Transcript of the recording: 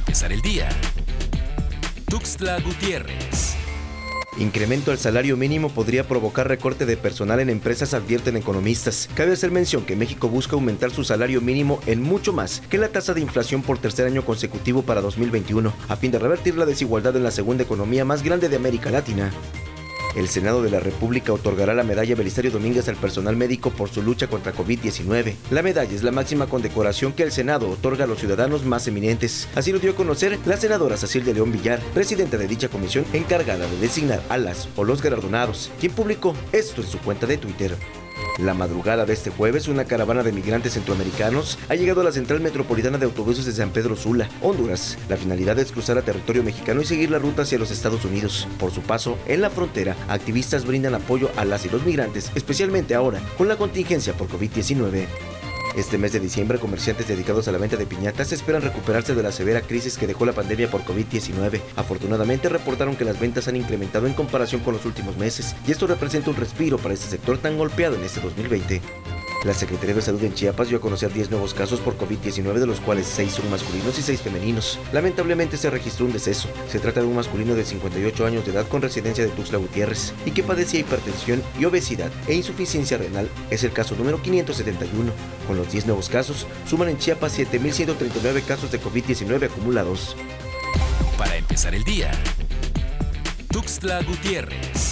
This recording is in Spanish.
empezar el día. Tuxtla Gutiérrez. Incremento al salario mínimo podría provocar recorte de personal en empresas, advierten economistas. Cabe hacer mención que México busca aumentar su salario mínimo en mucho más que la tasa de inflación por tercer año consecutivo para 2021, a fin de revertir la desigualdad en la segunda economía más grande de América Latina. El Senado de la República otorgará la medalla Belisario Domínguez al personal médico por su lucha contra COVID-19. La medalla es la máxima condecoración que el Senado otorga a los ciudadanos más eminentes. Así lo dio a conocer la senadora Cecil de León Villar, presidenta de dicha comisión encargada de designar a las o los galardonados, quien publicó esto en su cuenta de Twitter. La madrugada de este jueves, una caravana de migrantes centroamericanos ha llegado a la central metropolitana de autobuses de San Pedro Sula, Honduras. La finalidad es cruzar a territorio mexicano y seguir la ruta hacia los Estados Unidos. Por su paso, en la frontera, activistas brindan apoyo a las y los migrantes, especialmente ahora, con la contingencia por COVID-19. Este mes de diciembre, comerciantes dedicados a la venta de piñatas esperan recuperarse de la severa crisis que dejó la pandemia por COVID-19. Afortunadamente, reportaron que las ventas han incrementado en comparación con los últimos meses, y esto representa un respiro para este sector tan golpeado en este 2020. La Secretaría de Salud en Chiapas dio a conocer 10 nuevos casos por COVID-19, de los cuales 6 son masculinos y 6 femeninos. Lamentablemente se registró un deceso. Se trata de un masculino de 58 años de edad con residencia de Tuxtla Gutiérrez y que padecía hipertensión y obesidad e insuficiencia renal. Es el caso número 571. Con los 10 nuevos casos, suman en Chiapas 7.139 casos de COVID-19 acumulados. Para empezar el día, Tuxtla Gutiérrez.